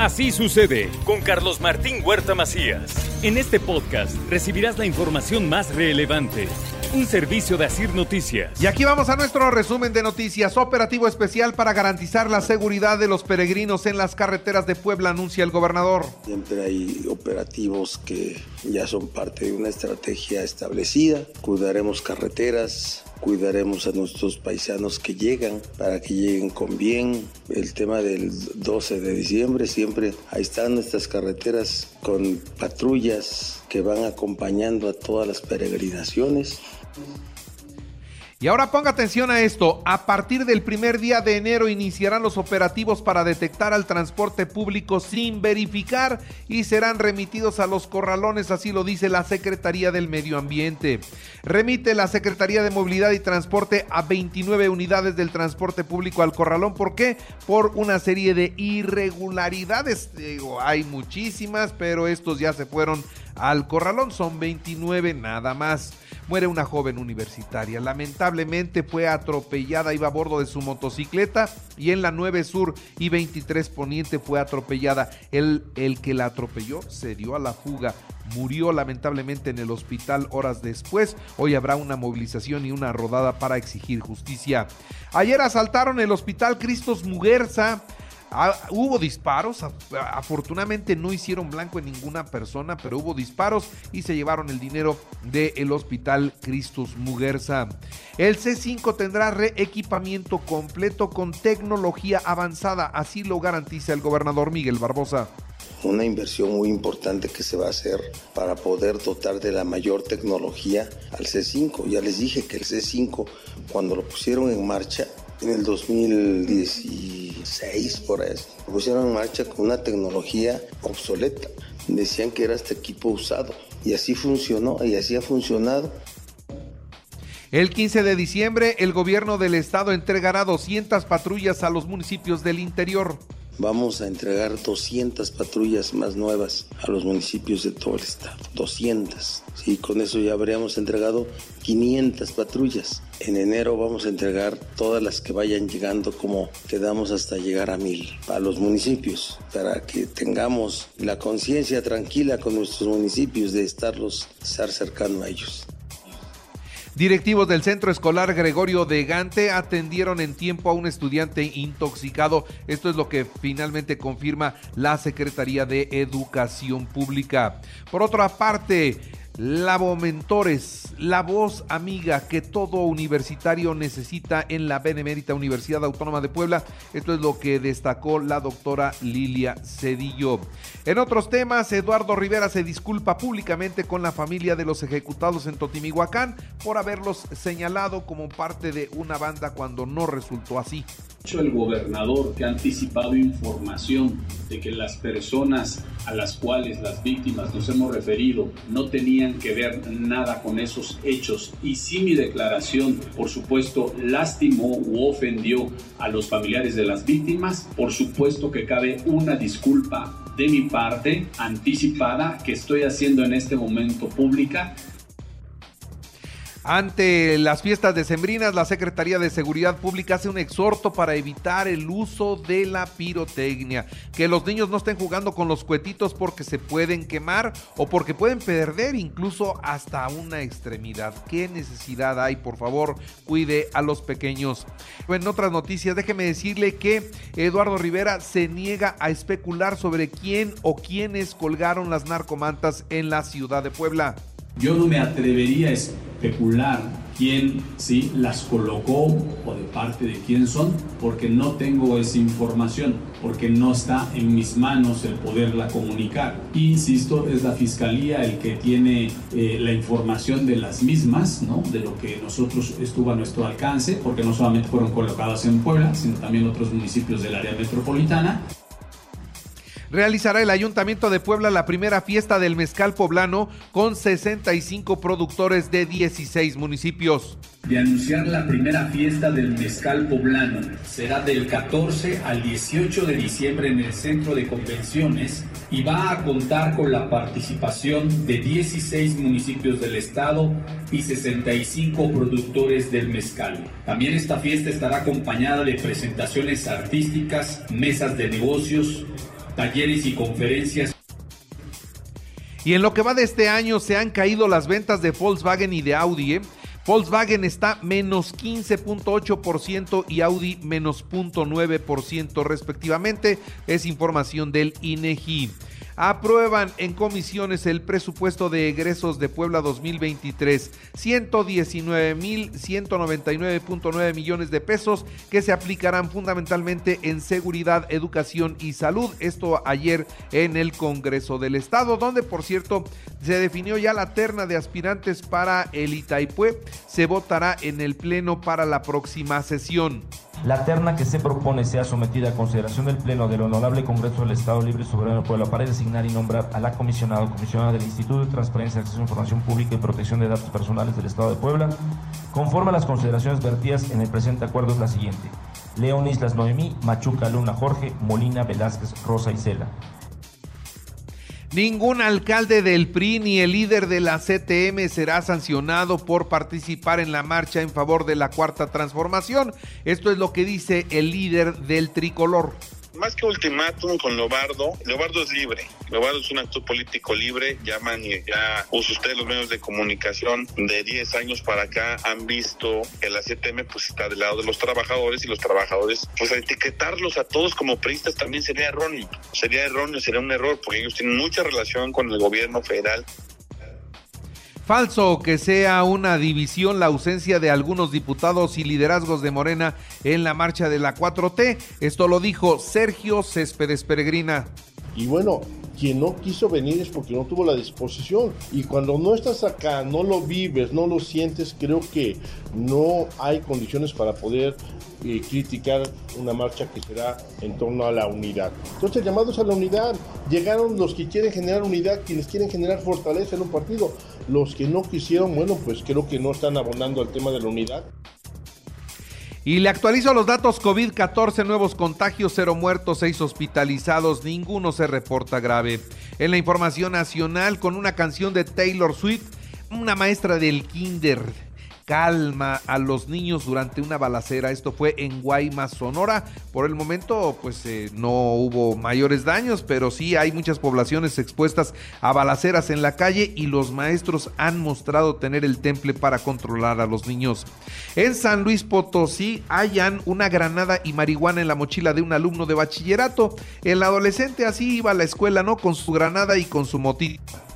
Así sucede con Carlos Martín Huerta Macías. En este podcast recibirás la información más relevante. Un servicio de Asir Noticias. Y aquí vamos a nuestro resumen de noticias. Operativo especial para garantizar la seguridad de los peregrinos en las carreteras de Puebla, anuncia el gobernador. Siempre hay operativos que ya son parte de una estrategia establecida. Cuidaremos carreteras, cuidaremos a nuestros paisanos que llegan para que lleguen con bien. El tema del 12 de diciembre, siempre ahí están nuestras carreteras con patrullas que van acompañando a todas las peregrinaciones. Y ahora ponga atención a esto. A partir del primer día de enero iniciarán los operativos para detectar al transporte público sin verificar y serán remitidos a los corralones, así lo dice la Secretaría del Medio Ambiente. Remite la Secretaría de Movilidad y Transporte a 29 unidades del transporte público al corralón. ¿Por qué? Por una serie de irregularidades. Hay muchísimas, pero estos ya se fueron al corralón. Son 29 nada más muere una joven universitaria. Lamentablemente fue atropellada, iba a bordo de su motocicleta y en la 9 Sur y 23 Poniente fue atropellada. El, el que la atropelló se dio a la fuga. Murió lamentablemente en el hospital horas después. Hoy habrá una movilización y una rodada para exigir justicia. Ayer asaltaron el hospital Cristos Muguerza. Ah, hubo disparos, afortunadamente no hicieron blanco en ninguna persona, pero hubo disparos y se llevaron el dinero del hospital Cristus Muguerza. El C5 tendrá reequipamiento completo con tecnología avanzada, así lo garantiza el gobernador Miguel Barbosa una inversión muy importante que se va a hacer para poder dotar de la mayor tecnología al C5. Ya les dije que el C5, cuando lo pusieron en marcha, en el 2016 por eso. Pusieron en marcha con una tecnología obsoleta. Decían que era este equipo usado. Y así funcionó y así ha funcionado. El 15 de diciembre, el gobierno del estado entregará 200 patrullas a los municipios del interior. Vamos a entregar 200 patrullas más nuevas a los municipios de todo el estado. 200. Sí, con eso ya habríamos entregado 500 patrullas. En enero vamos a entregar todas las que vayan llegando como quedamos hasta llegar a mil a los municipios para que tengamos la conciencia tranquila con nuestros municipios de estarlos, estar cercano a ellos. Directivos del Centro Escolar Gregorio de Gante atendieron en tiempo a un estudiante intoxicado. Esto es lo que finalmente confirma la Secretaría de Educación Pública. Por otra parte, Labo Mentores, la voz amiga que todo universitario necesita en la Benemérita Universidad Autónoma de Puebla. Esto es lo que destacó la doctora Lilia Cedillo. En otros temas, Eduardo Rivera se disculpa públicamente con la familia de los ejecutados en Totimihuacán por haberlos señalado como parte de una banda cuando no resultó así el gobernador que ha anticipado información de que las personas a las cuales las víctimas nos hemos referido no tenían que ver nada con esos hechos y si mi declaración por supuesto lastimó u ofendió a los familiares de las víctimas, por supuesto que cabe una disculpa de mi parte anticipada que estoy haciendo en este momento pública ante las fiestas decembrinas, la Secretaría de Seguridad Pública hace un exhorto para evitar el uso de la pirotecnia. Que los niños no estén jugando con los cuetitos porque se pueden quemar o porque pueden perder incluso hasta una extremidad. ¿Qué necesidad hay? Por favor, cuide a los pequeños. En otras noticias, déjeme decirle que Eduardo Rivera se niega a especular sobre quién o quiénes colgaron las narcomantas en la ciudad de Puebla. Yo no me atrevería a especular quién sí las colocó o de parte de quién son, porque no tengo esa información, porque no está en mis manos el poderla comunicar. insisto, es la fiscalía el que tiene eh, la información de las mismas, ¿no? de lo que nosotros estuvo a nuestro alcance, porque no solamente fueron colocadas en Puebla, sino también otros municipios del área metropolitana realizará el Ayuntamiento de Puebla la primera fiesta del mezcal poblano con 65 productores de 16 municipios. De anunciar la primera fiesta del mezcal poblano. Será del 14 al 18 de diciembre en el centro de convenciones y va a contar con la participación de 16 municipios del estado y 65 productores del mezcal. También esta fiesta estará acompañada de presentaciones artísticas, mesas de negocios, talleres y conferencias. Y en lo que va de este año se han caído las ventas de Volkswagen y de Audi. ¿eh? Volkswagen está menos 15.8% y Audi menos 0.9% respectivamente. Es información del INEGI aprueban en comisiones el presupuesto de egresos de Puebla 2023, 119.199.9 millones de pesos que se aplicarán fundamentalmente en seguridad, educación y salud. Esto ayer en el Congreso del Estado, donde por cierto se definió ya la terna de aspirantes para el Itaipue. Se votará en el Pleno para la próxima sesión. La terna que se propone sea sometida a consideración del Pleno del Honorable Congreso del Estado Libre y Soberano de Puebla para designar y nombrar a la comisionada o comisionada del Instituto de Transparencia, Acceso a Información Pública y Protección de Datos Personales del Estado de Puebla, conforme a las consideraciones vertidas en el presente acuerdo es la siguiente. León Islas Noemí, Machuca Luna Jorge, Molina Velázquez Rosa Isela. Ningún alcalde del PRI ni el líder de la CTM será sancionado por participar en la marcha en favor de la cuarta transformación. Esto es lo que dice el líder del tricolor más que ultimátum con Lobardo, Lobardo es libre. Lobardo es un actor político libre. Llaman y ya usa ustedes los medios de comunicación de 10 años para acá han visto que la CTM pues está del lado de los trabajadores y los trabajadores, pues etiquetarlos a todos como priistas también sería erróneo. Sería erróneo, sería un error porque ellos tienen mucha relación con el gobierno federal Falso que sea una división la ausencia de algunos diputados y liderazgos de Morena en la marcha de la 4T. Esto lo dijo Sergio Céspedes Peregrina. Y bueno, quien no quiso venir es porque no tuvo la disposición. Y cuando no estás acá, no lo vives, no lo sientes, creo que no hay condiciones para poder eh, criticar una marcha que será en torno a la unidad. Entonces, llamados a la unidad, llegaron los que quieren generar unidad, quienes quieren generar fortaleza en un partido. Los que no quisieron, bueno, pues creo que no están abonando al tema de la unidad. Y le actualizo los datos COVID, 14 nuevos contagios, 0 muertos, 6 hospitalizados, ninguno se reporta grave. En la información nacional, con una canción de Taylor Swift, una maestra del kinder calma a los niños durante una balacera. Esto fue en Guaymas, Sonora. Por el momento, pues eh, no hubo mayores daños, pero sí hay muchas poblaciones expuestas a balaceras en la calle y los maestros han mostrado tener el temple para controlar a los niños. En San Luis Potosí hayan una granada y marihuana en la mochila de un alumno de bachillerato. El adolescente así iba a la escuela, ¿no? Con su granada y con su motita.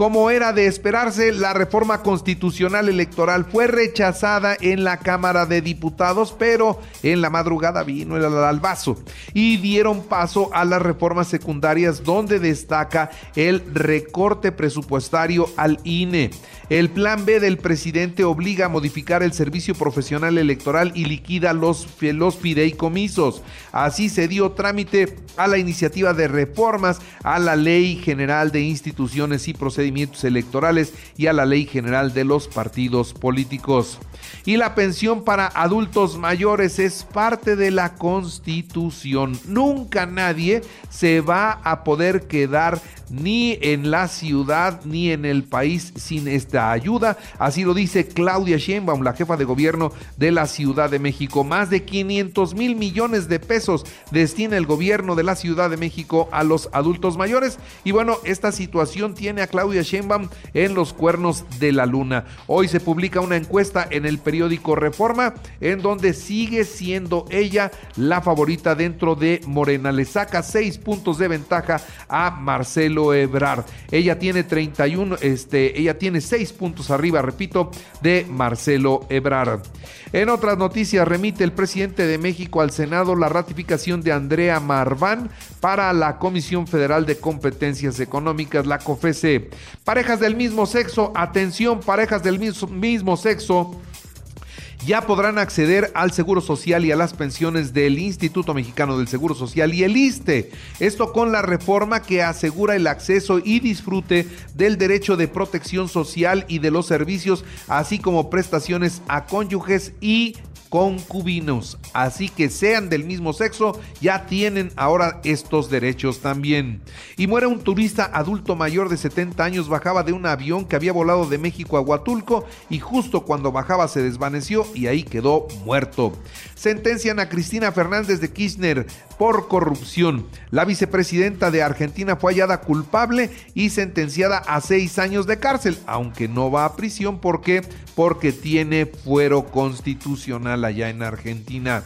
Como era de esperarse, la reforma constitucional electoral fue rechazada en la Cámara de Diputados, pero en la madrugada vino el albazo y dieron paso a las reformas secundarias donde destaca el recorte presupuestario al INE. El plan B del presidente obliga a modificar el servicio profesional electoral y liquida los, los fideicomisos. Así se dio trámite a la iniciativa de reformas a la Ley General de Instituciones y Procedimientos Electorales y a la Ley General de los Partidos Políticos. Y la pensión para adultos mayores es parte de la Constitución. Nunca nadie se va a poder quedar ni en la ciudad ni en el país sin esta ayuda. Así lo dice Claudia Sheinbaum, la jefa de gobierno de la Ciudad de México. Más de 500 mil millones de pesos destina el gobierno de la Ciudad de México a los adultos mayores. Y bueno, esta situación tiene a Claudia Sheinbaum en los cuernos de la luna. Hoy se publica una encuesta en el periódico Reforma en donde sigue siendo ella la favorita dentro de Morena. Le saca seis puntos de ventaja a Marcelo Marcelo Ebrard. Ella tiene 31, este, ella tiene 6 puntos arriba, repito, de Marcelo Ebrard. En otras noticias, remite el presidente de México al Senado la ratificación de Andrea Marván para la Comisión Federal de Competencias Económicas, la COFESE. Parejas del mismo sexo, atención, parejas del mismo, mismo sexo ya podrán acceder al Seguro Social y a las pensiones del Instituto Mexicano del Seguro Social y el ISTE. Esto con la reforma que asegura el acceso y disfrute del derecho de protección social y de los servicios, así como prestaciones a cónyuges y concubinos. Así que sean del mismo sexo, ya tienen ahora estos derechos también. Y muere un turista adulto mayor de 70 años, bajaba de un avión que había volado de México a Huatulco y justo cuando bajaba se desvaneció y ahí quedó muerto. Sentencian a Cristina Fernández de Kirchner por corrupción. La vicepresidenta de Argentina fue hallada culpable y sentenciada a seis años de cárcel, aunque no va a prisión. ¿Por qué? Porque tiene fuero constitucional allá en Argentina.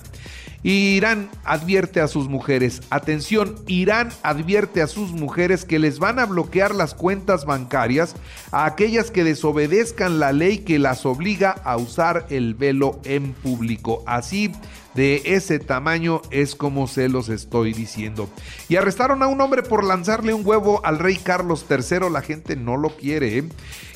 Irán advierte a sus mujeres, atención, Irán advierte a sus mujeres que les van a bloquear las cuentas bancarias a aquellas que desobedezcan la ley que las obliga a usar el velo en público. Así de ese tamaño es como se los estoy diciendo. Y arrestaron a un hombre por lanzarle un huevo al rey Carlos III, la gente no lo quiere. ¿eh?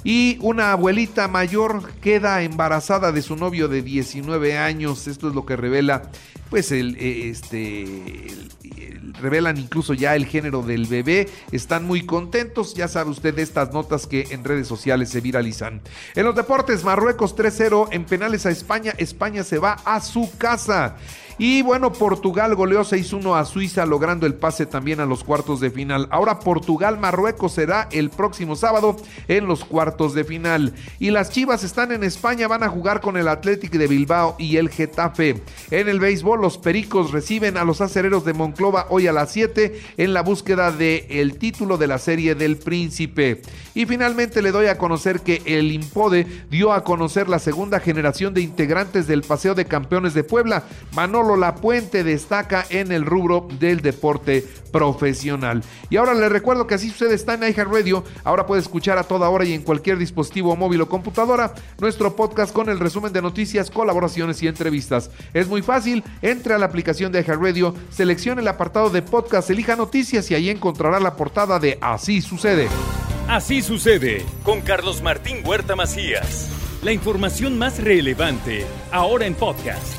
Y una abuelita mayor queda embarazada de su novio de 19 años, esto es lo que revela pues el, eh, este, revelan incluso ya el género del bebé, están muy contentos, ya sabe usted de estas notas que en redes sociales se viralizan. En los deportes, Marruecos 3-0 en penales a España, España se va a su casa. Y bueno, Portugal goleó 6-1 a Suiza, logrando el pase también a los cuartos de final. Ahora Portugal-Marruecos será el próximo sábado en los cuartos de final. Y las Chivas están en España, van a jugar con el Athletic de Bilbao y el Getafe. En el béisbol, los Pericos reciben a los acereros de Monclova hoy a las 7 en la búsqueda del el título de la serie del Príncipe. Y finalmente le doy a conocer que el Impode dio a conocer la segunda generación de integrantes del Paseo de Campeones de Puebla. Manolo la Puente destaca en el rubro del deporte profesional. Y ahora le recuerdo que así sucede está en iHeartRadio. Ahora puede escuchar a toda hora y en cualquier dispositivo móvil o computadora nuestro podcast con el resumen de noticias, colaboraciones y entrevistas. Es muy fácil, entre a la aplicación de iHeartRadio, seleccione el apartado de podcast, elija noticias y ahí encontrará la portada de Así sucede. Así sucede con Carlos Martín Huerta Macías. La información más relevante ahora en podcast.